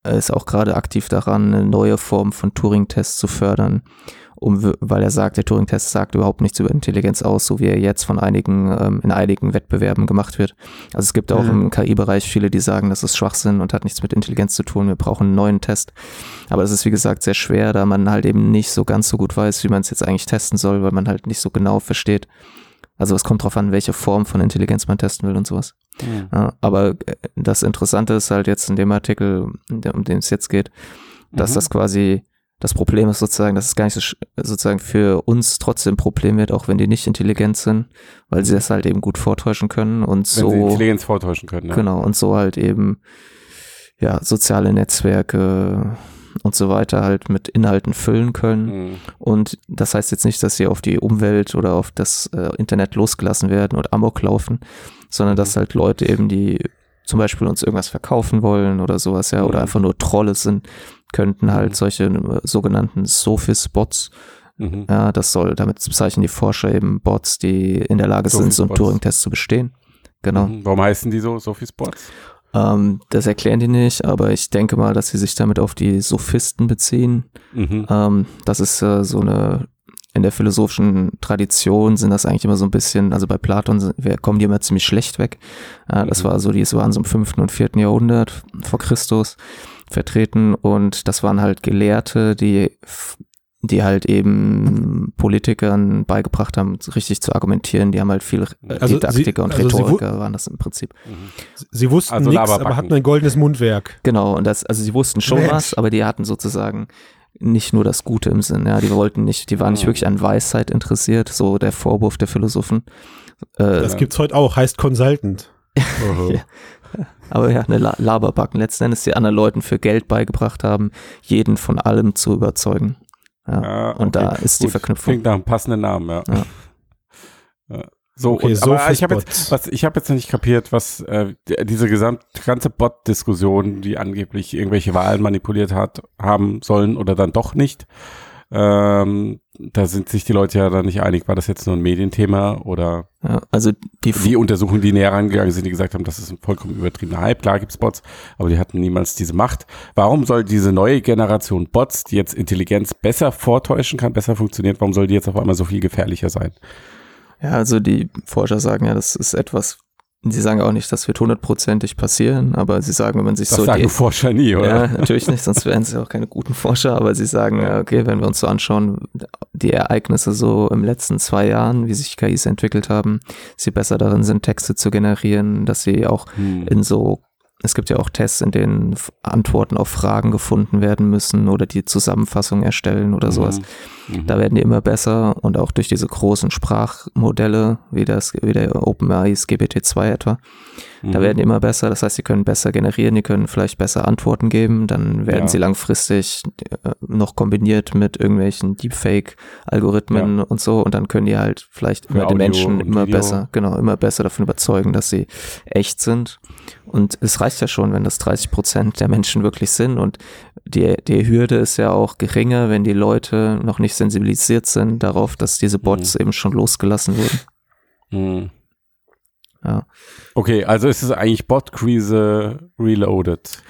ist auch gerade aktiv daran, eine neue Form von Turing-Tests zu fördern, um, weil er sagt, der Turing-Test sagt überhaupt nichts über Intelligenz aus, so wie er jetzt von einigen ähm, in einigen Wettbewerben gemacht wird. Also es gibt auch Mhm. im KI-Bereich viele, die sagen, das ist Schwachsinn und hat nichts mit Intelligenz zu tun. Wir brauchen einen neuen Test. Aber das ist wie gesagt sehr schwer, da man halt eben nicht so ganz so gut weiß, wie man es jetzt eigentlich testen soll, weil man halt nicht so genau versteht. Also es kommt drauf an, welche Form von Intelligenz man testen will und sowas. Mhm. Ja, aber äh, das Interessante ist halt jetzt in dem Artikel, um den es jetzt geht, dass Mhm. das quasi das Problem ist sozusagen, dass es gar nicht so sozusagen für uns trotzdem ein Problem wird, auch wenn die nicht intelligent sind, weil sie das halt eben gut vortäuschen können und Wenn sie so Intelligenz vortäuschen können. Ja. genau und so halt eben ja soziale Netzwerke und so weiter halt mit Inhalten füllen können. Mhm. Und das heißt jetzt nicht, dass sie auf die Umwelt oder auf das äh, Internet losgelassen werden und Amok laufen, sondern dass halt Leute eben, die zum Beispiel uns irgendwas verkaufen wollen oder sowas, ja, oder Mhm. einfach nur Trolle sind, könnten halt Mhm. solche äh, sogenannten Sophist-Bots, Mhm. ja, das soll, damit bezeichnen die Forscher eben Bots, die in der Lage sind, so einen. Turing-Test zu bestehen. Genau. Mhm. Warum heißen die so, Sophie Spots? Ähm, das erklären die nicht, aber ich denke mal, dass sie sich damit auf die Sophisten beziehen. Mhm. Ähm, das ist äh, so eine, in der philosophischen Tradition sind das eigentlich immer so ein bisschen, also bei Platon sind, wir kommen die immer ziemlich schlecht weg. Äh, das Mhm. war so, die waren so im fünften und vierten Jahrhundert vor Christus vertreten und das waren halt Gelehrte, die die halt eben Politikern beigebracht haben, richtig zu argumentieren. Die haben halt viel Also sie- Didaktiker und also sie Rhetoriker waren das im Prinzip. Sie wussten Also nichts, aber hatten ein goldenes Mundwerk. Genau, und das, also sie wussten schon Mensch. was, aber die hatten sozusagen nicht nur das Gute im Sinn, ja, die wollten nicht, die waren nicht Ah. wirklich an Weisheit interessiert, so der Vorwurf der Philosophen. Äh, Das gibt's heute auch, heißt Consultant. [laughs] Ja. Aber ja, eine La Laberbacken, letzten Endes die anderen Leuten für Geld beigebracht haben, jeden von allem zu überzeugen. Ja. Ja, und da okay, ist die gut. Verknüpfung. Klingt nach einem passenden Namen, ja. Ja. Ja. So, Okay, und, so aber ich habe jetzt, was, ich habe jetzt noch nicht kapiert, was äh, die- diese gesamt, ganze Bot-Diskussion, die angeblich irgendwelche Wahlen manipuliert hat, haben sollen oder dann doch nicht. Ähm, da sind sich die Leute ja dann nicht einig, war das jetzt nur ein Medienthema oder Ja, also die, die Untersuchungen, die näher rangegangen sind, die gesagt haben, das ist ein vollkommen übertriebener Hype. Klar gibt's Bots, aber die hatten niemals diese Macht. Warum soll diese neue Generation Bots, die jetzt Intelligenz besser vortäuschen kann, besser funktioniert, warum soll die jetzt auf einmal so viel gefährlicher sein? Ja, also die Forscher sagen ja, das ist etwas, sie sagen auch nicht, das wird hundertprozentig passieren, aber sie sagen, wenn man sich Das so sagen die, Forscher nie, oder? ja, natürlich nicht, sonst wären sie auch keine guten Forscher, aber sie sagen, okay, wenn wir uns so anschauen, die Ereignisse so im letzten zwei Jahren, wie sich KIs entwickelt haben, sie besser darin sind, Texte zu generieren, dass sie auch Hm. in so, es gibt ja auch Tests, in denen Antworten auf Fragen gefunden werden müssen oder die Zusammenfassung erstellen oder sowas. Mhm. Da werden die immer besser und auch durch diese großen Sprachmodelle, wie das, wie der OpenAI's GPT-2 etwa, da Mhm. werden die immer besser. Das heißt, sie können besser generieren, die können vielleicht besser Antworten geben. Dann werden Ja. sie langfristig äh, noch kombiniert mit irgendwelchen Deepfake-Algorithmen und so. Und dann können die halt vielleicht Für immer die Audio Menschen immer Video. besser, genau, immer besser davon überzeugen, dass sie echt sind. Und es reicht ja schon, wenn das 30 Prozent der Menschen wirklich sind. Und die, die Hürde ist ja auch geringer, wenn die Leute noch nicht sensibilisiert sind darauf, dass diese Bots eben schon losgelassen wurden. Mhm. Ja. Okay, also ist es eigentlich Bot-Krise reloaded.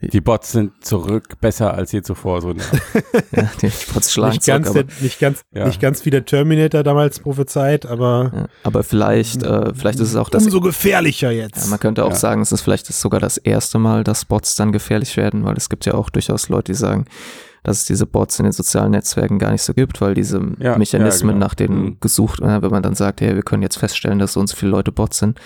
Die Bots sind zurück, besser als je zuvor. So, [laughs] Ja, die Bots schlagen Nicht zurück, ganz, aber, der, nicht, ganz, Ja. nicht ganz wie der Terminator damals prophezeit, aber ja, aber vielleicht, äh, vielleicht ist es auch das. umso gefährlicher jetzt. Ja, man könnte auch Ja. sagen, es ist vielleicht sogar das erste Mal, dass Bots dann gefährlich werden, weil es gibt ja auch durchaus Leute, die sagen, dass es diese Bots in den sozialen Netzwerken gar nicht so gibt, weil diese Ja, Mechanismen ja, genau. nach denen Mhm. gesucht, äh, wenn man dann sagt, hey, wir können jetzt feststellen, dass so und so viele Leute Bots sind.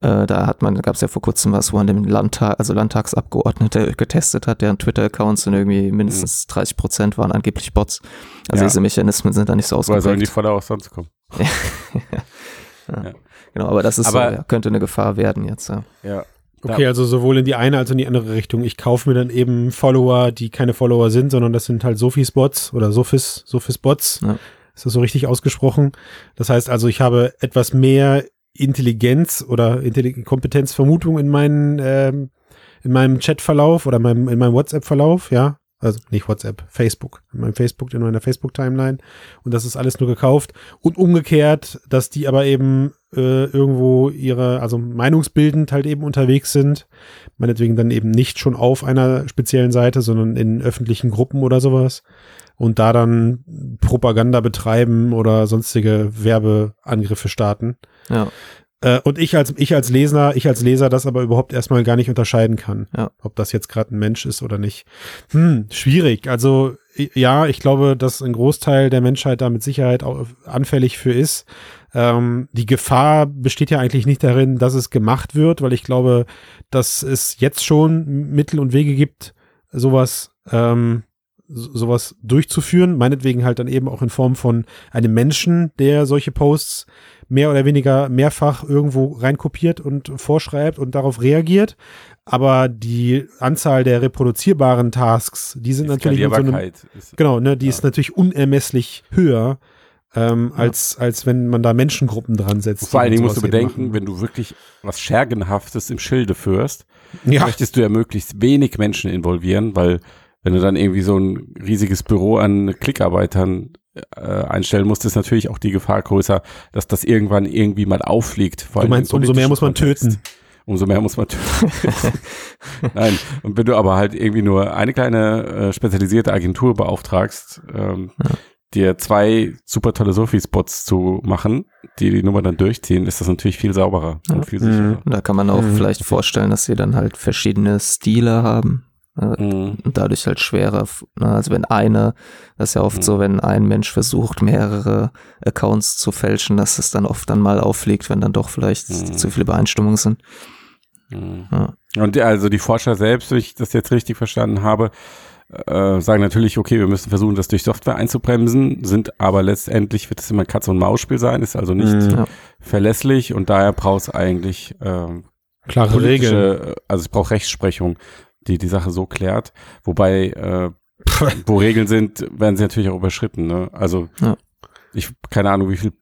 Äh, da hat man, gab es ja vor kurzem was, wo an dem Landtag, also Landtagsabgeordnete [laughs] getestet hat, deren Twitter-Accounts und irgendwie mindestens 30 Prozent waren angeblich Bots. Also Mhm. Ja. diese Mechanismen sind da nicht so Woher sollen die ausgeprägt. Follower auch sonst kommen? [laughs] Genau, aber das ist Aber- so, ja, könnte eine Gefahr werden jetzt. Ja. Ja. Okay, also sowohl in die eine als auch in die andere Richtung. Ich kaufe mir dann eben Follower, die keine Follower sind, sondern das sind halt Sophis-Bots oder Sophis, Sophis-Bots. Ja. Ist das so richtig ausgesprochen? Das heißt also, ich habe etwas mehr Intelligenz oder Intelli Kompetenzvermutung in meinen, ähm, in meinem Chatverlauf oder meinem, in meinem WhatsApp-Verlauf, ja. Also nicht WhatsApp, Facebook, in meinem Facebook, in meiner Facebook-Timeline. Und das ist alles nur gekauft. Und umgekehrt, dass die aber eben äh, irgendwo ihre, also meinungsbildend halt eben unterwegs sind. Meinetwegen dann eben nicht schon auf einer speziellen Seite, sondern in öffentlichen Gruppen oder sowas. Und da dann Propaganda betreiben oder sonstige Werbeangriffe starten. Ja. Äh, und ich als, ich als Leser, ich als Leser das aber überhaupt erstmal gar nicht unterscheiden kann. Ja. Ob das jetzt gerade ein Mensch ist oder nicht. Hm, schwierig. Also, ja, ich glaube, dass ein Großteil der Menschheit da mit Sicherheit auch anfällig für ist. Ähm, die Gefahr besteht ja eigentlich nicht darin, dass es gemacht wird, weil ich glaube, dass es jetzt schon Mittel und Wege gibt, sowas, ähm, so- sowas durchzuführen. Meinetwegen halt dann eben auch in Form von einem Menschen, der solche Posts mehr oder weniger mehrfach irgendwo reinkopiert und vorschreibt und darauf reagiert. Aber die Anzahl der reproduzierbaren Tasks, die sind Die natürlich so einem, ist, genau, ne, die Ja. ist natürlich unermesslich höher, ähm, als, als wenn man da Menschengruppen dran setzt. Vor allen Dingen musst du bedenken, machen. wenn du wirklich was Schergenhaftes im Schilde führst, ja, möchtest du ja möglichst wenig Menschen involvieren, weil wenn du dann irgendwie so ein riesiges Büro an Klickarbeitern äh, einstellen musst, ist natürlich auch die Gefahr größer, dass das irgendwann irgendwie mal auffliegt. Vor du meinst, umso mehr muss man Kontext. töten. Umso mehr muss man töten. [laughs] Nein, und wenn du aber halt irgendwie nur eine kleine äh, spezialisierte Agentur beauftragst, ähm, dir zwei super tolle Sophie-Spots zu machen, die die Nummer dann durchziehen, ist das natürlich viel sauberer Ja. und viel sicherer. Und da kann man auch Mhm. vielleicht vorstellen, dass sie dann halt verschiedene Stile haben. Äh, Mhm. Und dadurch halt schwerer. ne, Also wenn eine, das ist ja oft Mhm. so, wenn ein Mensch versucht, mehrere Accounts zu fälschen, dass es dann oft dann mal auffliegt, wenn dann doch vielleicht Mhm. zu viele Übereinstimmungen sind. Mhm. Ja. Und die- also die Forscher selbst, wenn ich das jetzt richtig verstanden habe, äh, sagen natürlich, okay, wir müssen versuchen, das durch Software einzubremsen, sind aber letztendlich wird es immer ein Katz- und Maus-Spiel sein, ist also nicht Mhm. Ja. verlässlich und daher braucht es eigentlich ähm, Klare Regeln. politische, äh, also es braucht Rechtsprechung, die die Sache so klärt, wobei äh, [laughs] wo Regeln sind, werden sie natürlich auch überschritten. Ne? Also Ja. ich keine Ahnung, wie viel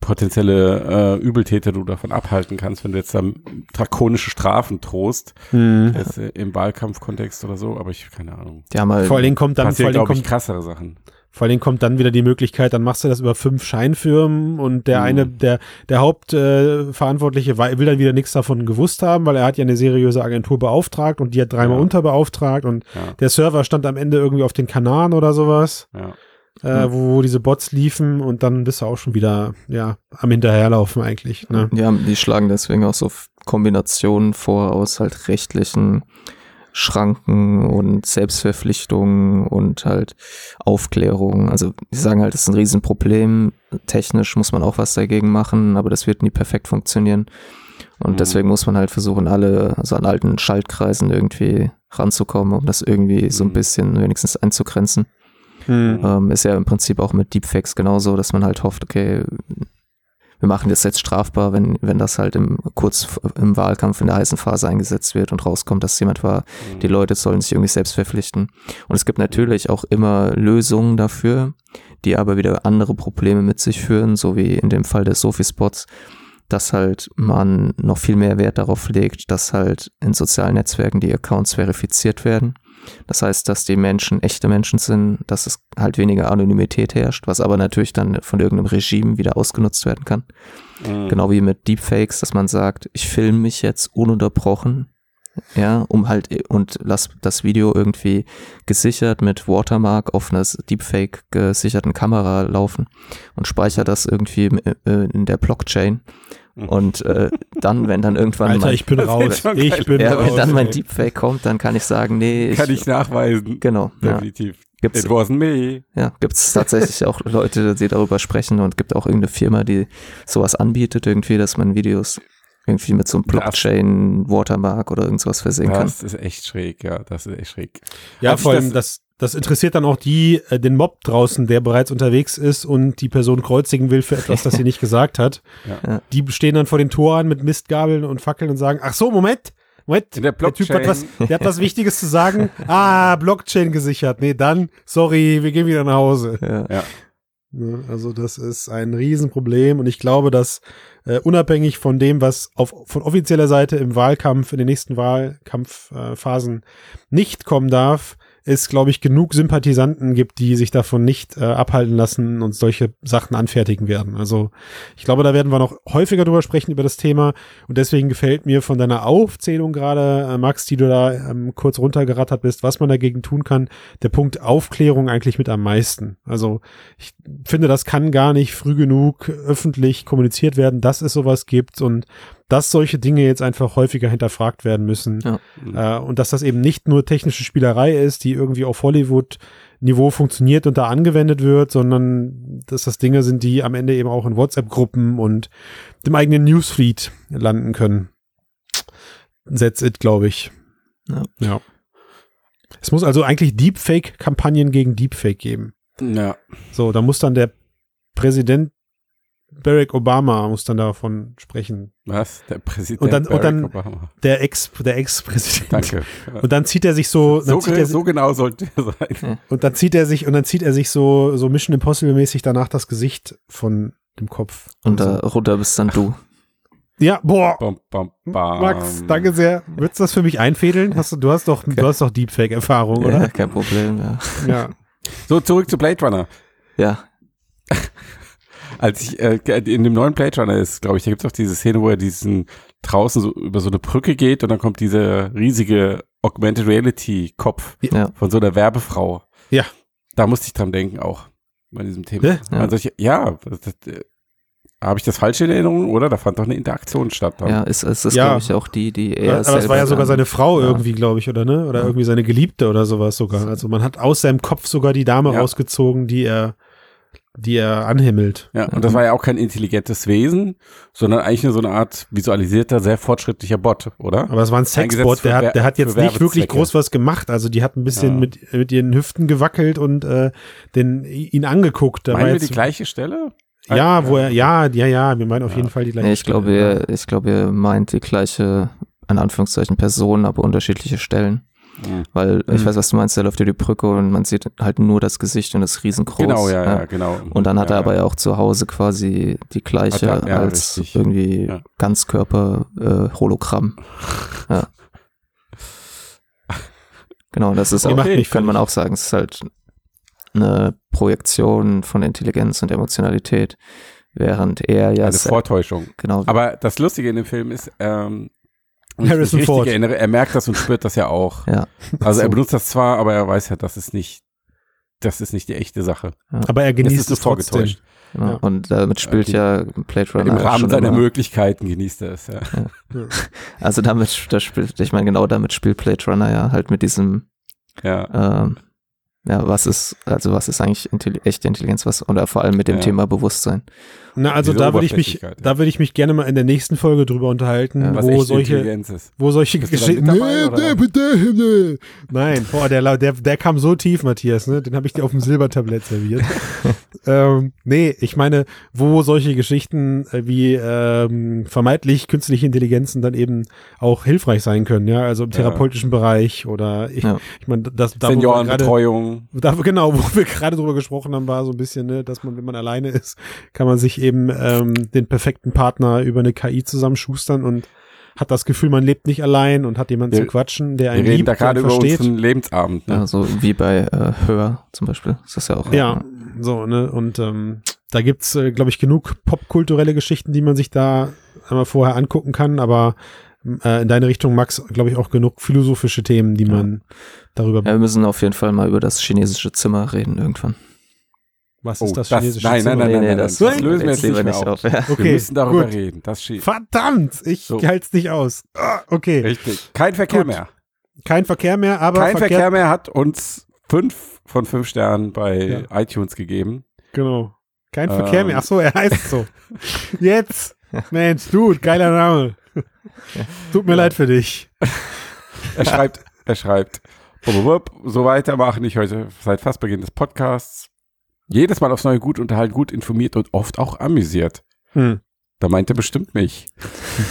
potenzielle äh, Übeltäter du davon abhalten kannst, wenn du jetzt dann drakonische Strafen drohst, Hm. jetzt, äh, im Wahlkampfkontext oder so, aber ich keine Ahnung. Die haben halt, Vor allen Dingen kommt dann, vor allen Dingen ich, kommt, krassere Sachen. Vor allen Dingen kommt dann wieder die Möglichkeit, dann machst du das über fünf Scheinfirmen und der Mhm. eine, der, der Hauptverantwortliche äh, will dann wieder nichts davon gewusst haben, weil er hat ja eine seriöse Agentur beauftragt und die hat dreimal Ja. unterbeauftragt und Ja, der Server stand am Ende irgendwie auf den Kanaren oder sowas, ja. äh, wo, wo diese Bots liefen und dann bist du auch schon wieder, ja, am Hinterherlaufen eigentlich, ne? Ja, die schlagen deswegen auch so Kombinationen vor aus halt rechtlichen Schranken und Selbstverpflichtungen und halt Aufklärung. Also die sagen halt, das ist ein Riesenproblem. Technisch muss man auch was dagegen machen, aber das wird nie perfekt funktionieren. Und Mhm. deswegen muss man halt versuchen, alle, also an alten Schaltkreisen irgendwie ranzukommen, um das irgendwie so ein Mhm. bisschen wenigstens einzugrenzen. Hm. Ähm, ist ja im Prinzip auch mit Deepfakes genauso, dass man halt hofft, okay, wir machen das jetzt strafbar, wenn, wenn das halt im, kurz im Wahlkampf in der heißen Phase eingesetzt wird und rauskommt, dass jemand war, Mhm. die Leute sollen sich irgendwie selbst verpflichten. Und es gibt natürlich auch immer Lösungen dafür, die aber wieder andere Probleme mit sich führen, so wie in dem Fall des Sophie-Spots, dass halt man noch viel mehr Wert darauf legt, dass halt in sozialen Netzwerken die Accounts verifiziert werden. Das heißt, dass die Menschen echte Menschen sind, dass es halt weniger Anonymität herrscht, was aber natürlich dann von irgendeinem Regime wieder ausgenutzt werden kann. Mhm. Genau wie mit Deepfakes, dass man sagt, ich filme mich jetzt ununterbrochen, ja, um halt und lass das Video irgendwie gesichert mit Watermark auf einer Deepfake gesicherten Kamera laufen und speichere das irgendwie äh, in der Blockchain. Und äh, dann, wenn dann irgendwann Alter, mein, ich bin raus. Ich bin ja, raus. wenn dann mein ey. Deepfake kommt, dann kann ich sagen, nee, ich, Kann ich nachweisen. genau, ja, Definitiv. gibt's It wasn't me. ja, gibt es tatsächlich auch Leute, die darüber sprechen und gibt auch irgendeine Firma, die sowas anbietet, irgendwie, dass man Videos irgendwie mit so einem Das- Blockchain, Watermark oder irgendwas versehen kann. Das ist echt schräg, ja, das ist echt schräg. Ja, Hat vor allem, das- das, das interessiert dann auch die, äh, den Mob draußen, der bereits unterwegs ist und die Person kreuzigen will für etwas, das sie [laughs] nicht gesagt hat. Ja. Die stehen dann vor den Toren mit Mistgabeln und Fackeln und sagen, ach so, Moment, Moment, In der Typ hat was, der hat was Wichtiges zu sagen. [laughs] Ah, Blockchain gesichert. Nee, dann, sorry, wir gehen wieder nach Hause. Ja. Ja. Ne, Also das ist ein Riesenproblem und ich glaube, dass äh, unabhängig von dem, was auf, von offizieller Seite im Wahlkampf, in den nächsten Wahlkampfphasen äh, nicht kommen darf, es, glaube ich, genug Sympathisanten gibt, die sich davon nicht äh, abhalten lassen und solche Sachen anfertigen werden. Also ich glaube, da werden wir noch häufiger drüber sprechen über das Thema und deswegen gefällt mir von deiner Aufzählung gerade, äh, Max, die du da ähm, kurz runtergerattert bist, was man dagegen tun kann, der Punkt Aufklärung eigentlich mit am meisten. Also ich finde, das kann gar nicht früh genug öffentlich kommuniziert werden, dass es sowas gibt und dass solche Dinge jetzt einfach häufiger hinterfragt werden müssen. Ja. Äh, und dass das eben nicht nur technische Spielerei ist, die irgendwie auf Hollywood-Niveau funktioniert und da angewendet wird, sondern dass das Dinge sind, die am Ende eben auch in WhatsApp-Gruppen und dem eigenen Newsfeed landen können. That's it, glaube ich. Ja. ja. Es muss also eigentlich Deepfake-Kampagnen gegen Deepfake geben. Ja. So, da muss dann der Präsident Barack Obama muss dann davon sprechen. Was? Der Präsident Und dann- und Barack dann- Obama. Der Ex, der Ex-Präsident. Danke. Und dann zieht er sich so, dann So, er, so genau sollte er sein. und dann zieht er sich, und dann zieht er sich so, so Mission Impossible mäßig danach das Gesicht von dem Kopf. Und Also- da runter bist dann du. ja, boah. Bam, bam, bam. Max, danke sehr. Würdest du das für mich einfädeln? Hast du, du hast doch, du hast doch Deepfake-Erfahrung, Ja, oder? kein Problem, ja. Ja. So, zurück zu Blade Runner. Ja, Als ich äh, in dem neuen Blade Runner ist, glaube ich, da gibt es auch diese Szene, wo er diesen draußen so über so eine Brücke geht und dann kommt dieser riesige Augmented Reality Kopf Ja. von so einer Werbefrau. Ja. Da musste ich dran denken auch bei diesem Thema. Ja. Also ich, ja, das, das, äh, habe ich das falsch in Erinnerung, oder? Da fand doch eine Interaktion statt. Dann. ja, es, es ist, Ja. glaube ich, auch die, die er Aber es war ja sogar dann- seine Frau Ja. irgendwie, glaube ich, oder ne? Oder Ja. irgendwie seine Geliebte oder sowas sogar. Also man hat aus seinem Kopf sogar die Dame Ja. rausgezogen, die er, die er anhimmelt. Ja, und das war ja auch kein intelligentes Wesen, sondern eigentlich nur so eine Art visualisierter, sehr fortschrittlicher Bot, oder? Aber es war ein Sexbot, der hat, der hat jetzt nicht wirklich groß was gemacht. Also die hat ein bisschen Ja. mit, mit ihren Hüften gewackelt und äh, den, ihn angeguckt. Da war Meinen wir jetzt, die gleiche Stelle? ja, wo er, ja, ja, ja, wir meinen auf Ja. jeden Fall die gleiche Nee, ich glaube, Stelle, ihr, ich glaube, ihr meint die gleiche, in Anführungszeichen, Person, aber unterschiedliche Stellen. Mhm. Weil ich Mhm. weiß, was du meinst, der läuft über die Brücke und man sieht halt nur das Gesicht und das riesengroß. Genau, ja, ja, genau. Und dann hat ja, er aber ja auch zu Hause quasi die gleiche er- ja, als richtig. irgendwie Ja. Ganzkörper-Hologramm. [laughs] ja. Genau, das ist auch, mich kann man auch sagen, es ist halt eine Projektion von Intelligenz und Emotionalität, während er ja Eine Vortäuschung. genau Aber das Lustige in dem Film ist, ähm, mich Harrison Ford. Erinnere, er merkt das und spürt das ja auch. Ja. Also er benutzt das zwar, aber er weiß ja, das ist nicht, das ist nicht die echte Sache. Aber er Es genießt ist es trotzdem. vorgetäuscht. Genau. Ja. Und damit spielt Okay. ja Blade Runner Im Rahmen seiner immer. Möglichkeiten genießt er es, ja. [laughs] Also damit, das spielt, ich meine, genau damit spielt Blade Runner ja halt mit diesem, ja. ähm, ja, was ist, also was ist eigentlich Intelli echte Intelligenz, was, oder vor allem mit dem Ja. Thema Bewusstsein. Na, also Diese da würde ich mich, ja. da würde ich mich gerne mal in der nächsten Folge drüber unterhalten, Ja, wo solche, wo solche Geschichten. Nein, boah, der, der, der kam so tief, Matthias, ne? Den habe ich dir auf dem Silbertablett serviert. [laughs] ähm, nee, ich meine, wo solche Geschichten äh, wie ähm, vermeintlich künstliche Intelligenzen dann eben auch hilfreich sein können, ja, also im Ja. therapeutischen Bereich oder ich, Ja. ich meine, das da Seniorenbetreuung. da, genau, wo wir gerade drüber gesprochen haben, war so ein bisschen, ne, dass man, wenn man alleine ist, kann man sich eben ähm, den perfekten Partner über eine KI zusammenschustern und hat das Gefühl, man lebt nicht allein und hat jemanden Wir- zu quatschen, der Wir einen reden liebt, da der gerade über versteht. unseren Lebensabend. Ne? Ja, so wie bei äh, Hör zum Beispiel. Ist das ja auch. Ja, so, ne, und ähm, da gibt's, äh, glaube ich, genug popkulturelle Geschichten, die man sich da einmal vorher angucken kann, aber äh, in deine Richtung, Max, glaube ich, auch genug philosophische Themen, die Ja. man darüber, Ja, wir müssen auf jeden Fall mal über das chinesische Zimmer reden irgendwann. Was Oh, ist das das- chinesische nein, nein, Zimmer? nein, nein, das, das lösen wir jetzt lieber nicht mehr auf. Ja. wir Okay, müssen darüber gut. reden. Das steht. Verdammt, ich So. halt's nicht aus. Ah, okay, Richtig. Kein Verkehr Gut. mehr. kein Verkehr mehr, aber Kein Verkehr, mehr hat uns fünf von fünf Sternen bei Ja. iTunes gegeben. Genau. Kein Ähm. Verkehr mehr. Ach so, er heißt so. Jetzt. Mensch, Dude, geiler Name. Tut mir leid für dich. Er schreibt, er schreibt, so weitermachen ich heute seit fast Beginn des Podcasts. Jedes Mal aufs Neue gut unterhalten, gut informiert und oft auch amüsiert. Hm. Da meint er bestimmt mich.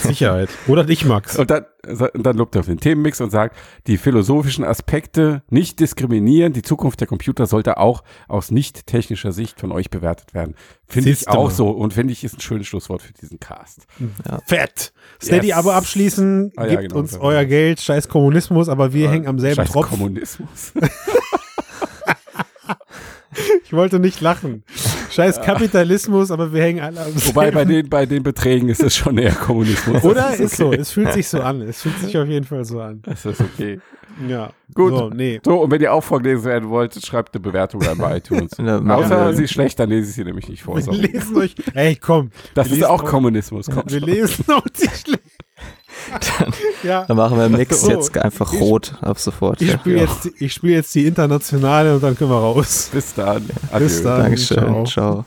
Sicherheit. Oder dich, Max. Und dann, und dann lobt er auf den Themenmix und sagt, die philosophischen Aspekte nicht diskriminieren. Die Zukunft der Computer sollte auch aus nicht technischer Sicht von euch bewertet werden. Finde ich auch so und finde ich ist ein schönes Schlusswort für diesen Cast. Fett. Steady Yes. Abo abschließen. Ah, ja, Gebt genau, uns so. euer Geld. Scheiß Kommunismus, aber wir hängen am selben Scheiß Tropf. Kommunismus. [laughs] Ich wollte nicht lachen. Scheiß Kapitalismus, aber wir hängen alle am [laughs] Wobei bei den, bei den Beträgen ist es schon eher Kommunismus. Oder? Ist so. okay. Es fühlt sich so an. Es fühlt sich auf jeden Fall so an. Das ist okay. Ja. Gut. So, nee. So, und wenn ihr auch vorgelesen werden wollt, schreibt eine Bewertung rein bei [laughs] iTunes. Ja, Außer wir. sie ist schlecht, dann lese ich sie nämlich nicht vor. Wir lesen euch. Ey, komm. Das ist auch auch- Kommunismus. Komm Wir schon. lesen auch die [laughs] schlecht. Ja. Dann machen wir im Mix So, jetzt einfach ich- rot ab sofort. Ich Ja. spiele jetzt, die- ich spiel jetzt die internationale und dann können wir raus. Bis dann. Bis dann. Dankeschön. Ciao. Ciao.